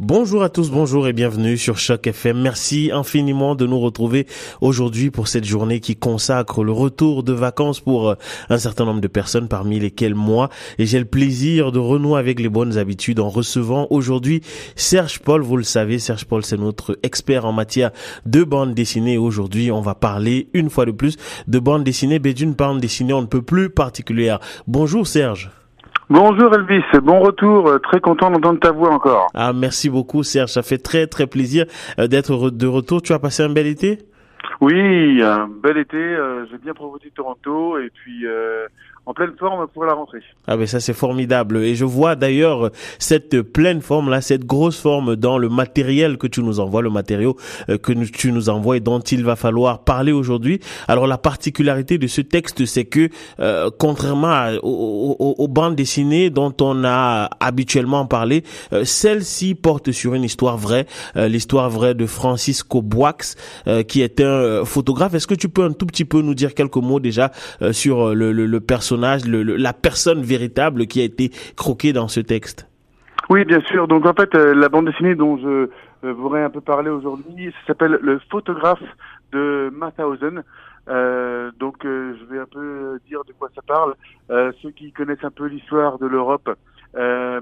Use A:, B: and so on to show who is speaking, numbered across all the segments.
A: Bonjour à tous, bonjour et bienvenue sur Choc FM. Merci infiniment de nous retrouver aujourd'hui pour cette journée qui consacre le retour de vacances pour euh, un certain nombre de personnes, parmi lesquelles moi. Et j'ai le plaisir de renouer avec les bonnes habitudes en recevant aujourd'hui Serge Paul. Vous le savez, Serge Paul, c'est notre expert en matière de bande dessinée. Aujourd'hui, on va parler une fois de plus de bande dessinée, mais d'une bande dessinée on ne peut plus particulière. Bonjour Serge.
B: Bonjour Elvis, bon retour, euh, très content d'entendre ta voix encore.
A: Ah merci beaucoup Serge, ça fait très très plaisir euh, d'être de retour. Tu as passé un bel été?
B: Oui, un bel été, euh, j'ai bien profité de Toronto et puis en pleine forme pour la rentrée.
A: Ah ben ça c'est formidable et je vois d'ailleurs cette pleine forme là, cette grosse forme dans le matériel que tu nous envoies, le matériau euh, que tu nous envoies et dont il va falloir parler aujourd'hui. Alors la particularité de ce texte c'est que euh, contrairement aux, bandes dessinées dont on a habituellement parlé, euh, celle-ci porte sur une histoire vraie, l'histoire vraie de Francisco Boix qui est un photographe. Est-ce que tu peux un tout petit peu nous dire quelques mots déjà sur le, le, le personnage la personne véritable qui a été croquée dans ce texte.
B: Oui, bien sûr. Donc en fait, euh, la bande dessinée dont je euh, voudrais un peu parler aujourd'hui, s'appelle Le photographe de Mathausen. Euh, donc je vais un peu dire de quoi ça parle. ceux qui connaissent un peu l'histoire de l'Europe, euh,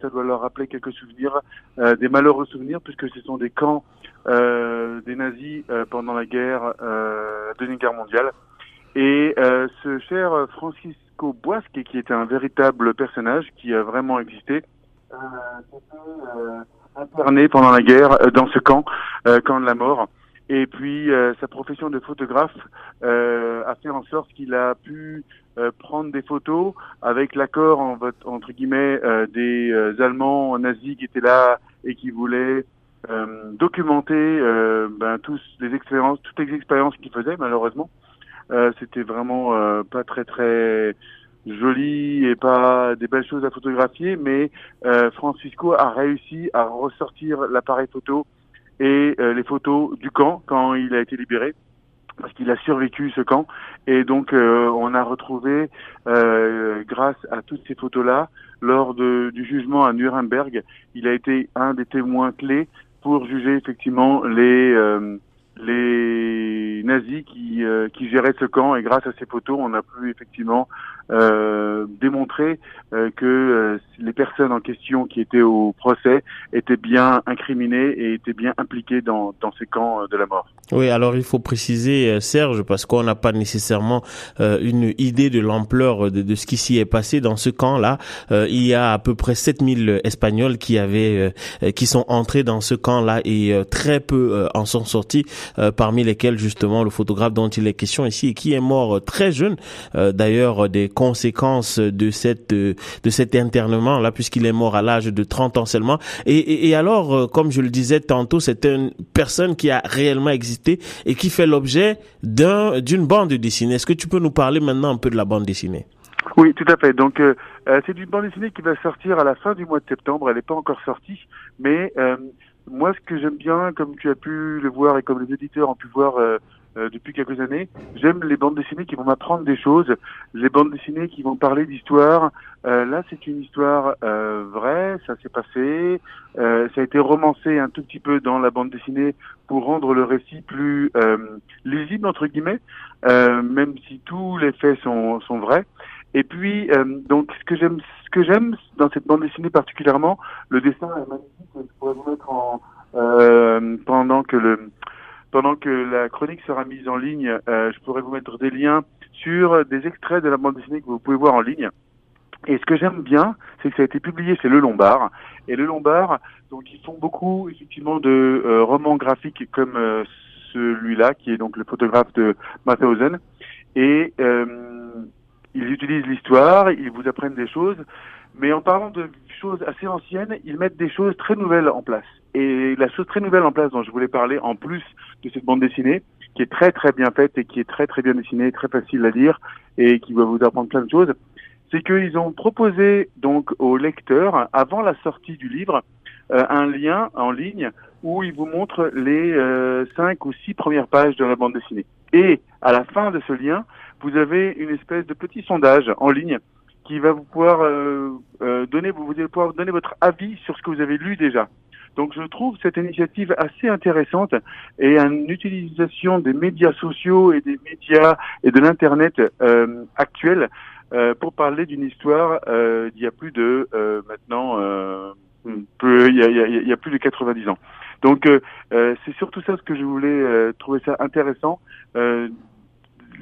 B: ça doit leur rappeler quelques souvenirs, des malheureux souvenirs, puisque ce sont des camps des nazis pendant la guerre, la Deuxième Guerre mondiale. Et euh, ce cher Francisco Boisque, qui était un véritable personnage qui a vraiment existé, euh, euh, interné pendant la guerre euh, dans ce camp, euh, camp de la mort. Et puis sa profession de photographe a fait en sorte qu'il a pu prendre des photos avec l'accord entre guillemets des Allemands nazis qui étaient là et qui voulaient documenter ben, tous les expériences, toutes les expériences qu'il faisait malheureusement. Euh, c'était vraiment euh, pas très très joli et pas des belles choses à photographier, mais euh, Francisco a réussi à ressortir l'appareil photo et les photos du camp quand il a été libéré parce qu'il a survécu ce camp. Et donc on a retrouvé grâce à toutes ces photos là lors de, du jugement à Nuremberg il a été un des témoins clés pour juger effectivement les les nazis qui, euh, qui géraient ce camp et grâce à ces photos, on a pu effectivement euh, démontrer euh, que les personnes en question qui étaient au procès étaient bien incriminées et étaient bien impliquées dans, dans ces camps de la mort.
A: Oui, alors il faut préciser, Serge, parce qu'on n'a pas nécessairement une idée de l'ampleur de, de, ce qui s'y est passé dans ce camp-là. il y a à peu près 7000 Espagnols qui avaient, qui sont entrés dans ce camp-là et très peu en sont sortis, parmi lesquels justement le photographe dont il est question ici, qui est mort très jeune. D'ailleurs, des conséquences de cette de cet internement là puisqu'il est mort à l'âge de 30 ans seulement et, et, alors euh, comme je le disais tantôt c'est une personne qui a réellement existé et qui fait l'objet d'un d'une bande dessinée est-ce que tu peux nous parler maintenant un peu de la bande dessinée?
B: Oui, tout à fait. Donc, euh, euh, c'est une bande dessinée qui va sortir à la fin du mois de septembre. Elle n'est pas encore sortie, mais moi, ce que j'aime bien, comme tu as pu le voir et comme les éditeurs ont pu voir euh, depuis quelques années. J'aime les bandes dessinées qui vont m'apprendre des choses, les bandes dessinées qui vont parler d'histoire. Euh, là, c'est une histoire euh, vraie, ça s'est passé, euh, ça a été romancé un tout petit peu dans la bande dessinée pour rendre le récit plus lisible entre guillemets, même si tous les faits sont, sont vrais. Et puis, donc, ce que j'aime, ce que j'aime dans cette bande dessinée particulièrement, le dessin est magnifique. Je pourrais vous mettre en pendant que le pendant que la chronique sera mise en ligne, euh, je pourrais vous mettre des liens sur des extraits de la bande dessinée que vous pouvez voir en ligne. Et ce que j'aime bien, c'est que ça a été publié chez Le Lombard. Et Le Lombard, donc ils font beaucoup effectivement de euh, romans graphiques comme euh, celui-là, qui est donc le photographe de Mathausen. Et ils utilisent l'histoire, ils vous apprennent des choses, mais en parlant de choses assez anciennes, ils mettent des choses très nouvelles en place. Et la chose très nouvelle en place dont je voulais parler, en plus de cette bande dessinée, qui est très très bien faite et qui est très très bien dessinée, très facile à lire et qui va vous apprendre plein de choses, c'est qu'ils ont proposé donc aux lecteurs, avant la sortie du livre, euh, un lien en ligne où ils vous montrent les euh, cinq ou six premières pages de la bande dessinée. Et à la fin de ce lien, vous avez une espèce de petit sondage en ligne qui va vous pouvoir euh, donner, vous, allez pouvoir donner votre avis sur ce que vous avez lu déjà. Donc je trouve cette initiative assez intéressante et une utilisation des médias sociaux et des médias et de l'internet euh, actuel euh, pour parler d'une histoire euh, d'il y a plus de euh, maintenant euh, peu, il, y a, il, y a, plus de 90 ans. Donc c'est surtout ça ce que je voulais trouver ça intéressant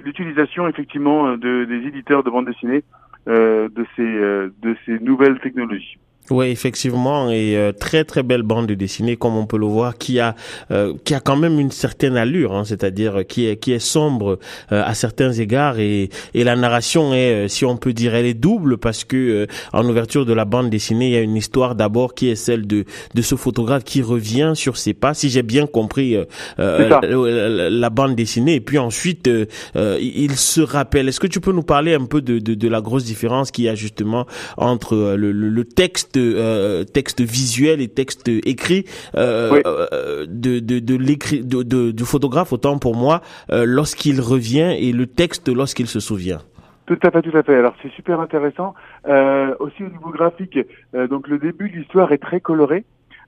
B: l'utilisation effectivement de, des éditeurs de bande dessinée de ces de ces nouvelles technologies.
A: Oui, effectivement, et euh, très très belle bande dessinée, comme on peut le voir, qui a euh, qui a quand même une certaine allure, hein, c'est-à-dire qui est qui est sombre euh, à certains égards, et et la narration est, si on peut dire, elle est double parce que en ouverture de la bande dessinée, il y a une histoire d'abord qui est celle de de ce photographe qui revient sur ses pas, si j'ai bien compris la, la, bande dessinée, et puis ensuite il se rappelle. Est-ce que tu peux nous parler un peu de de, de la grosse différence qu'il y a justement entre le, le, le texte euh, texte visuel et texte écrit euh, euh, de de de l'écrit de, de, du photographe autant pour moi lorsqu'il revient et le texte lorsqu'il se souvient.
B: Tout à fait, tout à fait. Alors c'est super intéressant. Euh, aussi au niveau graphique, donc le début de l'histoire est très coloré.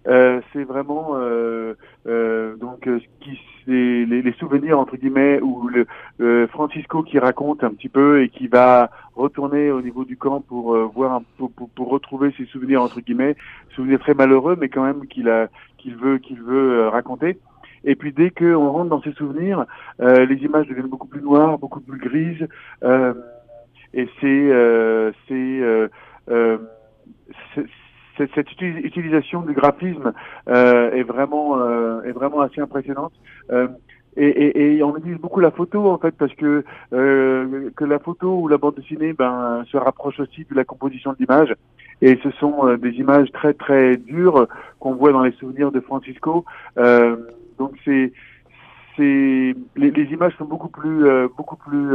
B: Euh, c'est vraiment euh, euh, donc ce qui les, les, souvenirs entre guillemets ou le Francisco qui raconte un petit peu et qui va retourner au niveau du camp pour voir un, pour, pour, retrouver ses souvenirs entre guillemets. Souvenirs très malheureux mais quand même qu'il a qu'il veut qu'il veut raconter. Et puis dès qu'on rentre dans ses souvenirs les images deviennent beaucoup plus noires beaucoup plus grises et c'est c'est cette utilisation du graphisme euh, est vraiment euh, est vraiment assez impressionnante. Euh, et, on utilise beaucoup la photo en fait parce que que la photo ou la bande dessinée ben se rapproche aussi de la composition de l'image et ce sont des images très très dures qu'on voit dans les souvenirs de Francisco donc c'est c'est les, les, images sont beaucoup plus beaucoup plus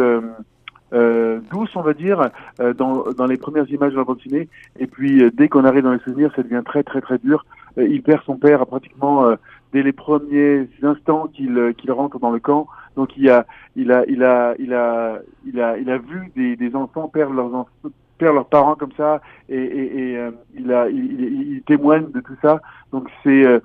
B: euh, douce, on va dire, euh, dans, dans les premières images de la bande dessinée. Et puis, euh, dès qu'on arrive dans les souvenirs, ça devient très, très, très dur. Euh, il perd son père pratiquement dès les premiers instants qu'il qu'il rentre dans le camp. Donc, il a, il a, il a, il a, il a, il a vu des, des enfants perdre leurs enfants perdre leurs parents comme ça et, et, et il, a, il, il, témoigne de tout ça. Donc c'est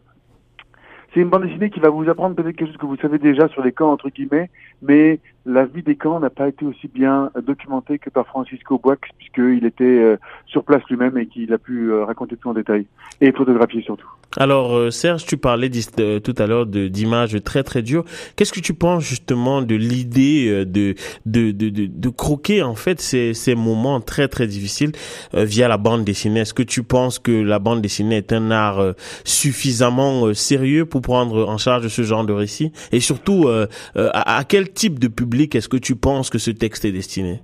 B: c'est une bande dessinée qui va vous apprendre peut-être quelque chose que vous savez déjà sur les camps, entre guillemets, mais la vie des camps n'a pas été aussi bien documentée que par Francisco Boix, puisqu'il était euh, sur place lui-même et qu'il a pu euh, raconter tout en détail, et photographier surtout.
A: Alors euh, Serge, tu parlais tout à l'heure d'images très très dures. Qu'est-ce que tu penses justement de l'idée de de, de, de, croquer en fait ces, ces moments très très difficiles via la bande dessinée? Est-ce que tu penses que la bande dessinée est un art suffisamment sérieux pour prendre en charge ce genre de récit Et surtout, euh, euh, à, quel type de public est-ce que tu penses que ce texte est destiné?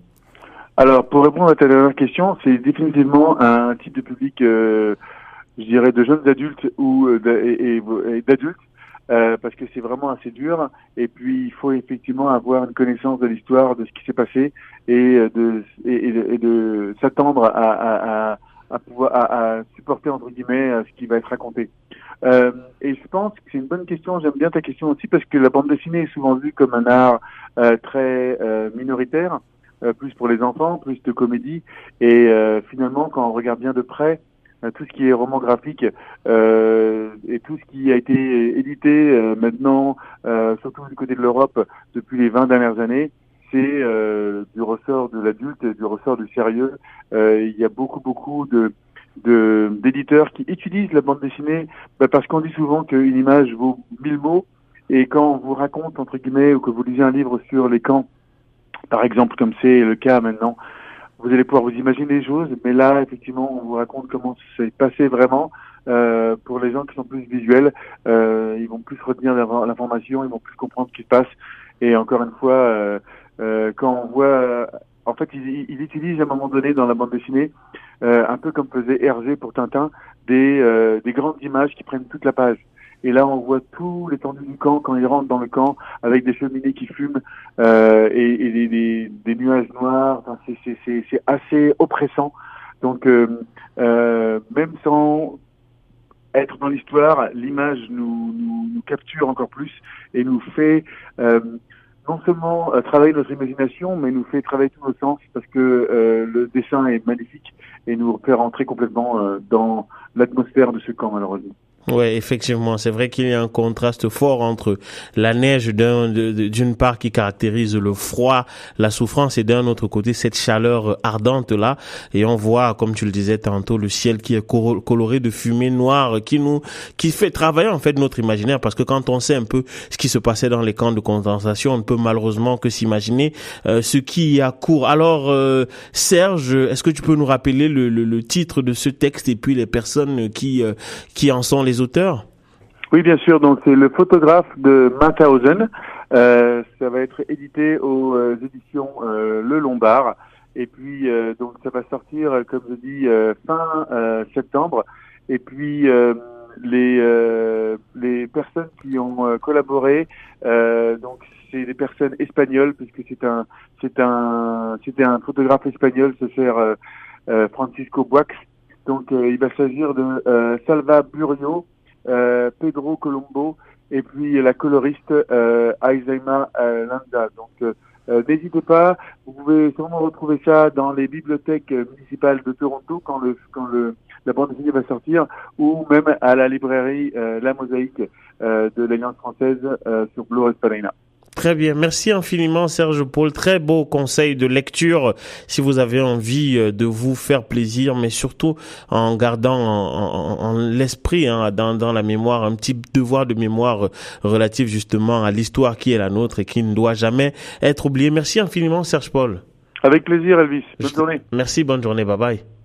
B: Alors, pour répondre à ta dernière question, c'est définitivement un type de public, euh, je dirais, de jeunes adultes ou d'adultes. parce que c'est vraiment assez dur. Et puis, il faut effectivement avoir une connaissance de l'histoire, de ce qui s'est passé, et de, et, s'attendre à, pouvoir supporter entre guillemets ce qui va être raconté. Euh, et je pense que c'est une bonne question. J'aime bien ta question aussi parce que la bande dessinée est souvent vue comme un art euh, très euh, minoritaire, euh, plus pour les enfants, plus de comédie. Et euh, finalement, quand on regarde bien de près, tout ce qui est roman graphique et tout ce qui a été édité maintenant, surtout du côté de l'Europe depuis les 20 dernières années, c'est du ressort de l'adulte, du ressort du sérieux. il y a beaucoup, beaucoup de d'éditeurs qui utilisent la bande dessinée bah, parce qu'on dit souvent qu'une image vaut mille mots. Et quand on vous raconte entre guillemets ou que vous lisez un livre sur les camps par exemple comme c'est le cas maintenant vous allez pouvoir vous imaginer des choses. Mais là effectivement on vous raconte comment c'est passé vraiment euh, pour les gens qui sont plus visuels. Euh, ils vont plus retenir l'information ils vont plus comprendre ce qui se passe. Et encore une fois euh, euh quand on voit en fait, ils, ils, utilisent à un moment donné dans la bande dessinée, euh, un peu comme faisait Hergé pour Tintin, des, euh, des grandes images qui prennent toute la page. Et là, on voit tout l'étendue du camp quand ils rentrent dans le camp, avec des cheminées qui fument euh, et, et des, des, des, nuages noirs. Enfin, c'est assez oppressant. Donc, euh, euh, même sans être dans l'histoire, l'image nous, nous, nous, capture encore plus et nous fait euh, non seulement euh, travailler notre imagination, mais nous fait travailler tous nos sens parce que euh, le dessin est magnifique et nous fait rentrer complètement euh, dans l'atmosphère de ce camp malheureusement.
A: Ouais, effectivement, c'est vrai qu'il y a un contraste fort entre la neige d'une part qui caractérise le froid, la souffrance et d'un autre côté cette chaleur ardente là et on voit comme tu le disais tantôt le ciel qui est coloré de fumée noire qui nous qui fait travailler en fait notre imaginaire parce que quand on sait un peu ce qui se passait dans les camps de condensation, on ne peut malheureusement que s'imaginer euh, ce qui y a cours. Alors euh, Serge, est-ce que tu peux nous rappeler le, le, le, titre de ce texte et puis les personnes qui euh, qui en sont les auteurs
B: Oui, bien sûr. Donc, c'est le photographe de Mauthausen. Euh, ça va être édité aux euh, éditions euh, Le Lombard. Et puis, euh, donc, ça va sortir, comme je dis, fin septembre. Et puis, les les personnes qui ont collaboré, donc c'est des personnes espagnoles, puisque c'est un c'est un c'était un photographe espagnol, ce cher Francisco Boix. Donc, il va s'agir de Salva Burio, euh, Pedro Colombo et puis la coloriste euh, euh Landa. Donc euh, n'hésitez pas, vous pouvez sûrement retrouver ça dans les bibliothèques municipales de Toronto quand le quand le la bande dessinée va sortir, ou même à la librairie La Mosaïque de l'Alliance française sur Blue Espalena.
A: Très bien. Merci infiniment, Serge Paul. Très beau conseil de lecture si vous avez envie euh, de vous faire plaisir, mais surtout en gardant en, l'esprit, hein, dans, dans la mémoire, un petit devoir de mémoire relatif justement à l'histoire qui est la nôtre et qui ne doit jamais être oubliée. Merci infiniment, Serge Paul.
B: Avec plaisir, Elvis. Bonne journée.
A: Merci, bonne journée. Bye bye.